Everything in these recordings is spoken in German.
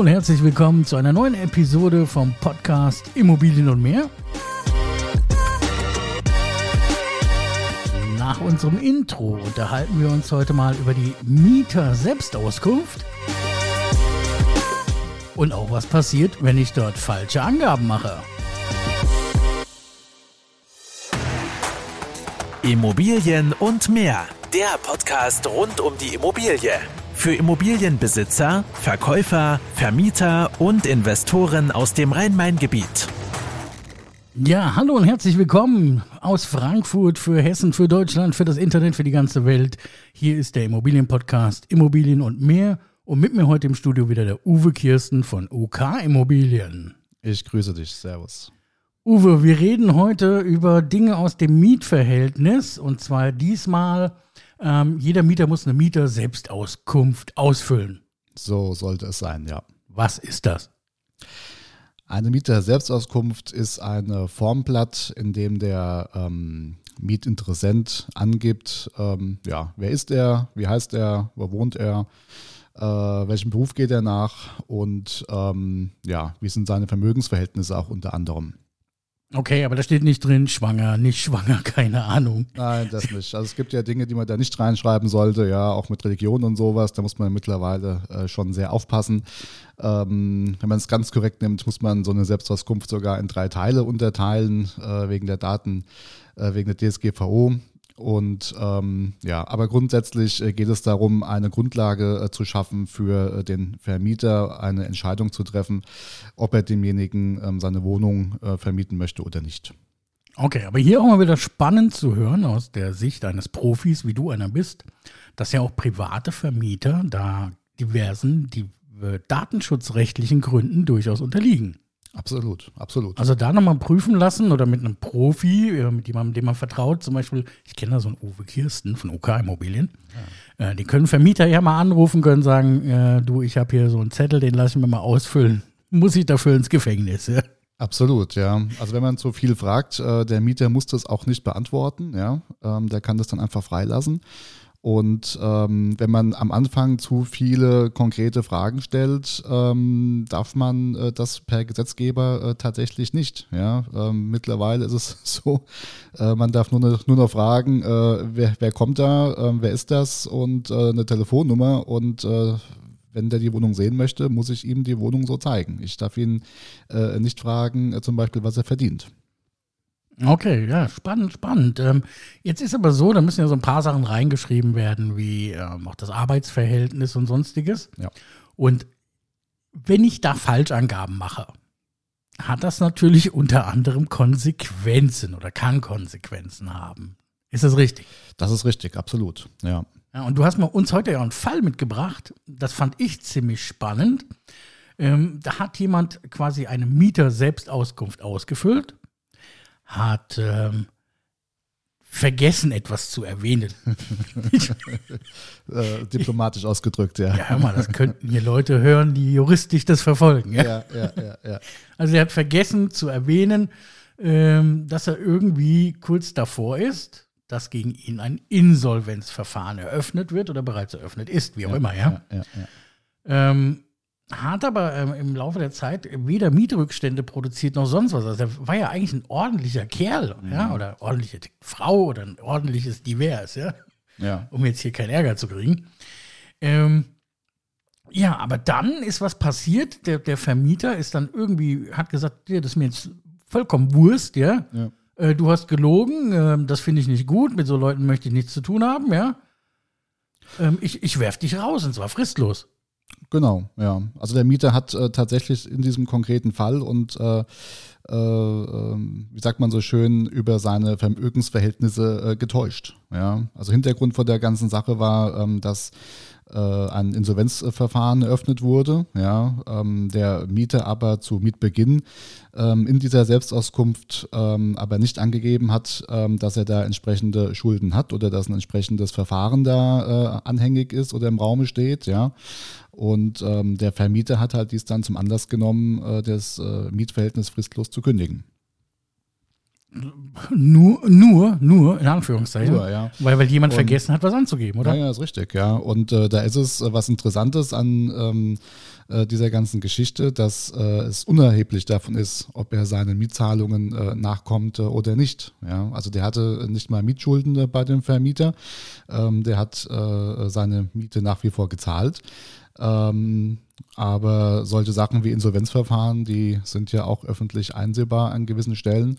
und herzlich willkommen zu einer neuen Episode vom Podcast Immobilien und mehr. Nach unserem Intro unterhalten wir uns heute mal über die Mieter-Selbstauskunft und auch was passiert, wenn ich dort falsche Angaben mache. Immobilien und mehr. Der Podcast rund um die Immobilie. Für Immobilienbesitzer, Verkäufer, Vermieter und Investoren aus dem Rhein-Main-Gebiet. Ja, hallo und herzlich willkommen aus Frankfurt für Hessen, für Deutschland, für das Internet, für die ganze Welt. Hier ist der Immobilienpodcast Immobilien und mehr. Und mit mir heute im Studio wieder der Uwe Kirsten von UK Immobilien. Ich grüße dich. Servus. Uwe, wir reden heute über Dinge aus dem Mietverhältnis und zwar diesmal, ähm, jeder Mieter muss eine Mieter-Selbstauskunft ausfüllen. So sollte es sein, ja. Was ist das? Eine Mieter-Selbstauskunft ist ein Formblatt, in dem der ähm, Mietinteressent angibt, ähm, ja, wer ist er, wie heißt er, wo wohnt er, äh, welchen Beruf geht er nach und ähm, ja, wie sind seine Vermögensverhältnisse auch unter anderem. Okay, aber da steht nicht drin, schwanger, nicht schwanger, keine Ahnung. Nein, das nicht. Also es gibt ja Dinge, die man da nicht reinschreiben sollte, ja, auch mit Religion und sowas. Da muss man mittlerweile äh, schon sehr aufpassen. Ähm, wenn man es ganz korrekt nimmt, muss man so eine Selbstauskunft sogar in drei Teile unterteilen, äh, wegen der Daten, äh, wegen der DSGVO. Und ähm, ja, aber grundsätzlich äh, geht es darum, eine Grundlage äh, zu schaffen für äh, den Vermieter, eine Entscheidung zu treffen, ob er demjenigen ähm, seine Wohnung äh, vermieten möchte oder nicht. Okay, aber hier auch mal wieder spannend zu hören aus der Sicht eines Profis, wie du einer bist, dass ja auch private Vermieter da diversen die, äh, datenschutzrechtlichen Gründen durchaus unterliegen. Absolut, absolut. Also da nochmal prüfen lassen oder mit einem Profi, äh, mit jemandem, dem man vertraut, zum Beispiel, ich kenne da so einen Uwe Kirsten von OK Immobilien. Ja. Äh, die können Vermieter ja mal anrufen, können sagen, äh, du, ich habe hier so einen Zettel, den lasse ich mir mal ausfüllen. Muss ich dafür ins Gefängnis? Ja? Absolut, ja. Also wenn man zu viel fragt, äh, der Mieter muss das auch nicht beantworten, ja. Ähm, der kann das dann einfach freilassen. Und ähm, wenn man am Anfang zu viele konkrete Fragen stellt, ähm, darf man äh, das per Gesetzgeber äh, tatsächlich nicht. Ja? Ähm, mittlerweile ist es so, äh, man darf nur, noch, nur noch fragen, äh, wer, wer kommt da, ähm, wer ist das und äh, eine Telefonnummer und äh, wenn der die Wohnung sehen möchte, muss ich ihm die Wohnung so zeigen. Ich darf ihn nicht fragen, zum Beispiel, was er verdient. Okay, ja, spannend, spannend. Ähm, jetzt ist aber so, da müssen ja so ein paar Sachen reingeschrieben werden, wie ähm, auch das Arbeitsverhältnis und sonstiges. Ja. Und wenn ich da Falschangaben mache, hat das natürlich unter anderem Konsequenzen oder kann Konsequenzen haben. Ist das richtig? Das ist richtig, absolut, ja. ja und du hast mir uns heute ja einen Fall mitgebracht, das fand ich ziemlich spannend. Ähm, da hat jemand quasi eine Mieter-Selbstauskunft ausgefüllt hat ähm, vergessen, etwas zu erwähnen. äh, diplomatisch ausgedrückt, ja. Ja, hör mal, das könnten hier Leute hören, die juristisch das verfolgen. Ja, ja, ja. ja, ja. Also er hat vergessen zu erwähnen, ähm, dass er irgendwie kurz davor ist, dass gegen ihn ein Insolvenzverfahren eröffnet wird oder bereits eröffnet ist, wie auch ja, immer, ja. ähm, hat aber ähm, im Laufe der Zeit weder Mietrückstände produziert noch sonst was. Also er war ja eigentlich ein ordentlicher Kerl, mhm. ja, oder ordentliche Frau oder ein ordentliches Divers, ja. Ja. Um jetzt hier keinen Ärger zu kriegen. Ähm, ja, aber dann ist was passiert. Der, der Vermieter ist dann irgendwie, hat gesagt, ja, das ist mir jetzt vollkommen Wurst, ja. ja. Äh, du hast gelogen, äh, das finde ich nicht gut, mit so Leuten möchte ich nichts zu tun haben, ja. Ähm, ich, ich werf dich raus und zwar fristlos. Genau, ja. Also der Mieter hat äh, tatsächlich in diesem konkreten Fall und äh, äh, ähm, wie sagt man so schön, über seine Vermögensverhältnisse äh, getäuscht. Ja? Also Hintergrund von der ganzen Sache war, ähm, dass äh, ein Insolvenzverfahren eröffnet wurde, ja, ähm, der Mieter aber zu Mietbeginn ähm, in dieser Selbstauskunft ähm, aber nicht angegeben hat, ähm, dass er da entsprechende Schulden hat oder dass ein entsprechendes Verfahren da äh, anhängig ist oder im Raume steht, ja. Und ähm, der Vermieter hat halt dies dann zum Anlass genommen, äh, das äh, Mietverhältnis fristlos zu kündigen. Nur, nur, nur, in Anführungszeichen. Nur, ja. Weil, weil jemand Und- vergessen hat, was anzugeben, oder? Ja, ja, ist richtig, ja. Und äh, da ist es äh, was Interessantes an ähm, äh, dieser ganzen Geschichte, dass äh, es unerheblich davon ist, ob er seinen Mietzahlungen äh, nachkommt äh, oder nicht. Ja, also der hatte nicht mal Mietschulden äh, bei dem Vermieter. Ähm, der hat seine Miete nach wie vor gezahlt. Ähm, aber solche Sachen wie Insolvenzverfahren, die sind ja auch öffentlich einsehbar an gewissen Stellen.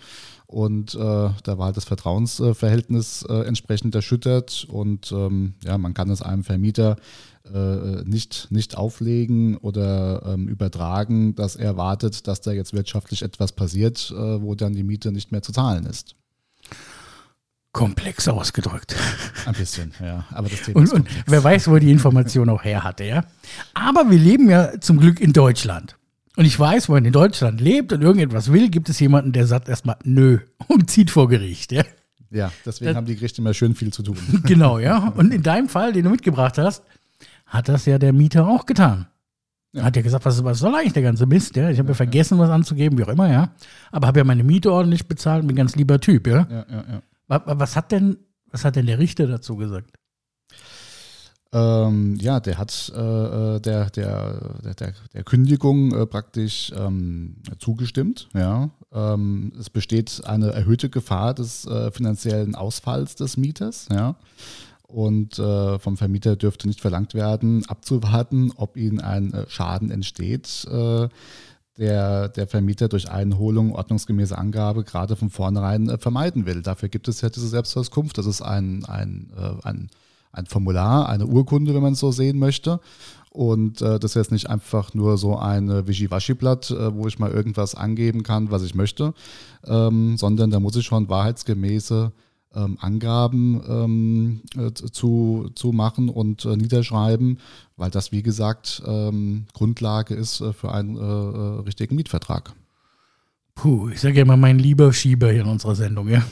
Und äh, da war halt das Vertrauensverhältnis äh, entsprechend erschüttert. Und ähm, ja, man kann es einem Vermieter äh, nicht, nicht auflegen oder ähm, übertragen, dass er wartet, dass da jetzt wirtschaftlich etwas passiert, äh, wo dann die Miete nicht mehr zu zahlen ist. Komplex ausgedrückt. Ein bisschen, ja. Aber das Thema Und, ist und wer weiß, wo die Information auch her hatte, ja. Aber wir leben ja zum Glück in Deutschland. Und ich weiß, wo man in Deutschland lebt und irgendetwas will, gibt es jemanden, der sagt erstmal nö und zieht vor Gericht, ja. Ja, deswegen haben die Gerichte immer schön viel zu tun. Genau, ja. Und in deinem Fall, den du mitgebracht hast, hat das ja der Mieter auch getan. Ja. Hat ja gesagt, was, was soll eigentlich der ganze Mist, ja? Ich habe ja vergessen, was anzugeben, wie auch immer, ja. Aber habe ja meine Miete ordentlich bezahlt, bin ein ganz lieber Typ, ja. Ja, ja, ja. Wa- wa- Was hat denn, was hat denn der Richter dazu gesagt? Ähm, ja, der hat äh, äh, der, der, der, der, Kündigung äh, praktisch ähm, zugestimmt. Ja. Ähm, es besteht eine erhöhte Gefahr des äh, finanziellen Ausfalls des Mieters. Ja. Und äh, vom Vermieter dürfte nicht verlangt werden, abzuwarten, ob ihnen ein äh, Schaden entsteht, der der Vermieter durch Einholung ordnungsgemäße Angabe gerade von vornherein vermeiden will. Dafür gibt es ja diese Selbstauskunft. Das ist ein, ein, äh, ein, ein Formular, eine Urkunde, wenn man es so sehen möchte. Und äh, das ist jetzt nicht einfach nur so ein äh, Wischiwaschi-Blatt, äh, wo ich mal irgendwas angeben kann, was ich möchte, ähm, sondern da muss ich schon wahrheitsgemäße ähm, Angaben ähm, äh, zu, zu machen und äh, niederschreiben, weil das, wie gesagt, ähm, Grundlage ist äh, für einen äh, äh, richtigen Mietvertrag. Puh, ich sage ja immer mein lieber Schieber hier in unserer Sendung, ja.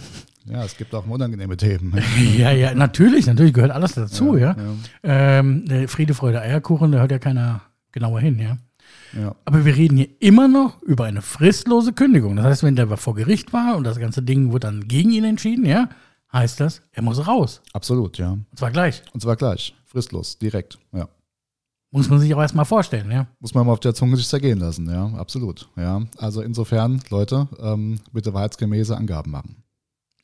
Ja, es gibt auch unangenehme Themen. Ja, ja, natürlich, natürlich gehört alles dazu, ja. ja. Ähm, der Friede, Freude, Eierkuchen, da hört ja keiner genauer hin, ja. Ja. Aber wir reden hier immer noch über eine fristlose Kündigung. Das heißt, wenn der vor Gericht war und das ganze Ding wurde dann gegen ihn entschieden, ja, heißt das, er muss raus. Absolut, ja. Und zwar gleich. Und zwar gleich, fristlos, direkt, ja. Muss man sich auch erstmal vorstellen, ja. Muss man mal auf der Zunge sich zergehen lassen, ja, absolut. Ja. Also insofern, Leute, ähm, bitte wahrheitsgemäße Angaben machen.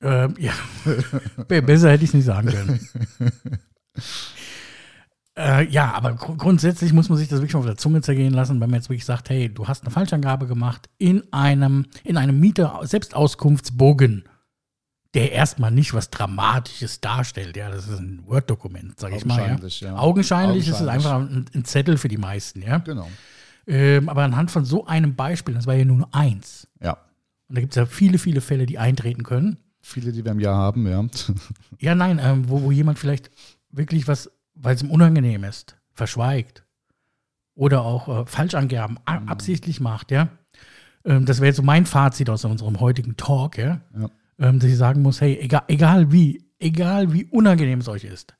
Ähm, ja. Be- Besser hätte ich es nicht sagen können. äh, ja, aber gru- grundsätzlich muss man sich das wirklich mal auf der Zunge zergehen lassen, wenn man jetzt wirklich sagt, hey, du hast eine Falschangabe gemacht in einem, in einem Mieter-Selbstauskunftsbogen, der erstmal nicht was Dramatisches darstellt. Ja, das ist ein Word-Dokument, sage ich mal. Ja. Augenscheinlich, ja. Augenscheinlich ist es Augenscheinlich. einfach ein, ein Zettel für die meisten, ja. Genau. Ähm, aber anhand von so einem Beispiel, das war ja nur eins. Ja. Und da gibt es ja viele, viele Fälle, die eintreten können. Viele, die wir im Jahr haben, ja. Ja, nein, ähm, wo, wo jemand vielleicht wirklich was, weil es ihm unangenehm ist, verschweigt oder auch äh, Falschangaben a- absichtlich macht, ja. Ähm, das wäre jetzt so mein Fazit aus unserem heutigen Talk, ja. Ja. Ähm, dass ich sagen muss, hey, egal, egal wie, egal wie unangenehm es euch ist,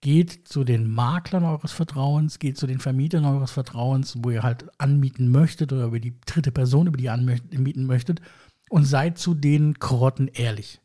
geht zu den Maklern eures Vertrauens, geht zu den Vermietern eures Vertrauens, wo ihr halt anmieten möchtet oder über die dritte Person, über die ihr anmieten möchtet und seid zu den Karotten ehrlich.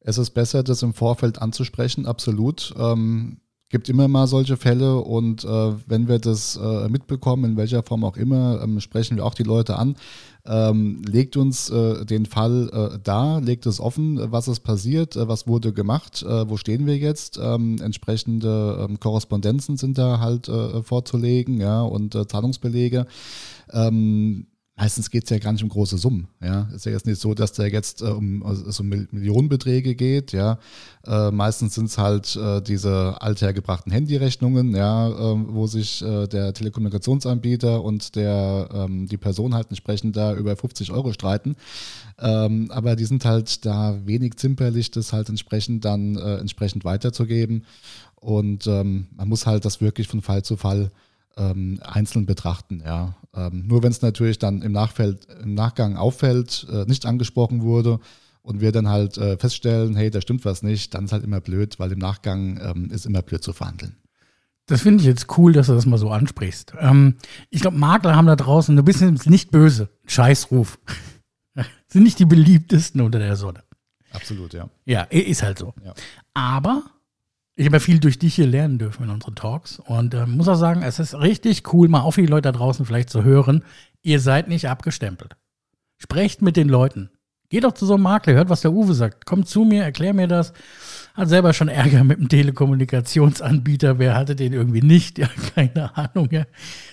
Es ist besser, das im Vorfeld anzusprechen, absolut. Ähm, gibt immer mal solche Fälle und äh, wenn wir das äh, mitbekommen, in welcher Form auch immer, ähm, sprechen wir auch die Leute an. Ähm, legt uns äh, den Fall äh, dar, legt es offen, was ist passiert, äh, was wurde gemacht, äh, wo stehen wir jetzt. Ähm, entsprechende ähm, Korrespondenzen sind da halt vorzulegen, ja, und Zahlungsbelege. Ähm, Meistens geht es ja gar nicht um große Summen. Ja, ist ja jetzt nicht so, dass da jetzt äh, um, also Mil- Millionenbeträge geht. Ja, äh, meistens sind es halt äh, diese althergebrachten Handyrechnungen, ja, äh, wo sich äh, der Telekommunikationsanbieter und der ähm, die Person halt entsprechend da über 50 Euro streiten. Ähm, aber die sind halt da wenig zimperlich, das halt entsprechend dann äh, entsprechend weiterzugeben. Und ähm, man muss halt das wirklich von Fall zu Fall ähm, einzeln betrachten. Ja. Ähm, nur wenn es natürlich dann im, Nachfeld, im Nachgang auffällt, äh, nicht angesprochen wurde und wir dann halt äh, feststellen, hey, da stimmt was nicht, dann ist halt immer blöd, weil im Nachgang ähm, ist immer blöd zu verhandeln. Das finde ich jetzt cool, dass du das mal so ansprichst. Ähm, ich glaube, Makler haben da draußen, du bist nicht böse, Scheißruf. Sind nicht die beliebtesten unter der Sonne. Absolut, ja. Ja, ist halt so. Ja. Aber ich habe ja viel durch dich hier lernen dürfen in unseren Talks und äh, muss auch sagen, es ist richtig cool, mal für die Leute da draußen vielleicht zu hören, ihr seid nicht abgestempelt. Sprecht mit den Leuten. Geht doch zu so einem Makler, hört, was der Uwe sagt. Kommt zu mir, erklär mir das. Hat selber schon Ärger mit dem Telekommunikationsanbieter. Wer hatte den irgendwie nicht? Ja, keine Ahnung. Ja.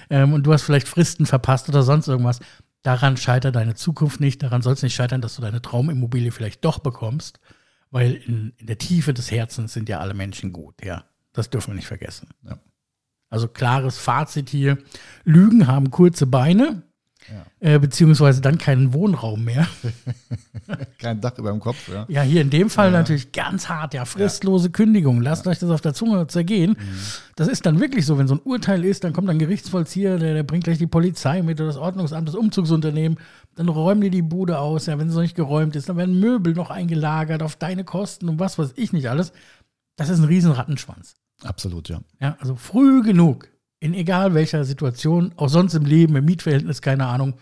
Ähm, und du hast vielleicht Fristen verpasst oder sonst irgendwas. Daran scheitert deine Zukunft nicht. Daran soll es nicht scheitern, dass du deine Traumimmobilie vielleicht doch bekommst. Weil in, in, der Tiefe des Herzens sind ja alle Menschen gut. Ja, das dürfen wir nicht vergessen. Ja. Also klares Fazit hier. Lügen haben kurze Beine. Ja. Äh, beziehungsweise dann keinen Wohnraum mehr. Kein Dach über dem Kopf, ja. Ja, hier in dem Fall ja. natürlich ganz hart, ja, fristlose Kündigung. Lasst euch das auf der Zunge zergehen. Mhm. Das ist dann wirklich so, wenn so ein Urteil ist, dann kommt ein Gerichtsvollzieher, der, der bringt gleich die Polizei mit oder das Ordnungsamt, das Umzugsunternehmen, dann räumen die die Bude aus, ja, wenn es noch nicht geräumt ist, dann werden Möbel noch eingelagert auf deine Kosten und was weiß ich nicht alles. Das ist ein Riesenrattenschwanz. Absolut, ja. Ja, also früh genug in egal welcher Situation, auch sonst im Leben, im Mietverhältnis, keine Ahnung,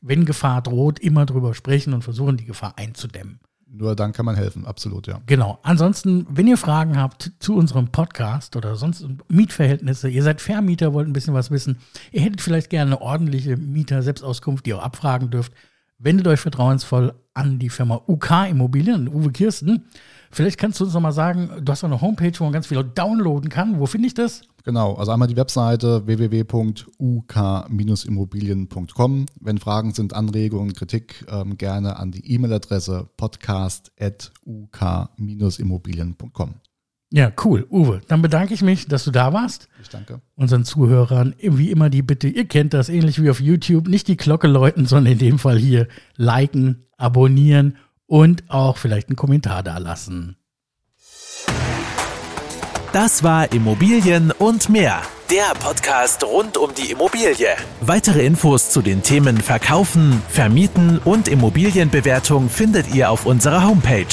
wenn Gefahr droht, immer drüber sprechen und versuchen, die Gefahr einzudämmen. Nur dann kann man helfen, absolut, ja. Genau. Ansonsten, wenn ihr Fragen habt zu unserem Podcast oder sonst Mietverhältnisse, ihr seid Vermieter, wollt ein bisschen was wissen, ihr hättet vielleicht gerne eine ordentliche Mieter-Selbstauskunft, die ihr auch abfragen dürft, wendet euch vertrauensvoll an die Firma UK Immobilien, Uwe Kirsten. Vielleicht kannst du uns noch mal sagen, du hast eine Homepage, wo man ganz viel downloaden kann. Wo finde ich das? Genau, also einmal die Webseite www.uk-immobilien.com. Wenn Fragen sind, Anregungen, Kritik, ähm, gerne an die E-Mail-Adresse podcast.uk-immobilien.com. Ja, cool. Uwe, dann bedanke ich mich, dass du da warst. Ich danke. Unseren Zuhörern wie immer die Bitte, ihr kennt das, ähnlich wie auf YouTube, nicht die Glocke läuten, sondern in dem Fall hier liken, abonnieren und auch vielleicht einen Kommentar da lassen. Das war Immobilien und mehr. Der Podcast rund um die Immobilie. Weitere Infos zu den Themen Verkaufen, Vermieten und Immobilienbewertung findet ihr auf unserer Homepage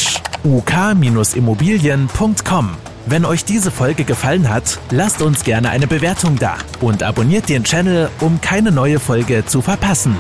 uk-immobilien.com. Wenn euch diese Folge gefallen hat, lasst uns gerne eine Bewertung da und abonniert den Channel, um keine neue Folge zu verpassen.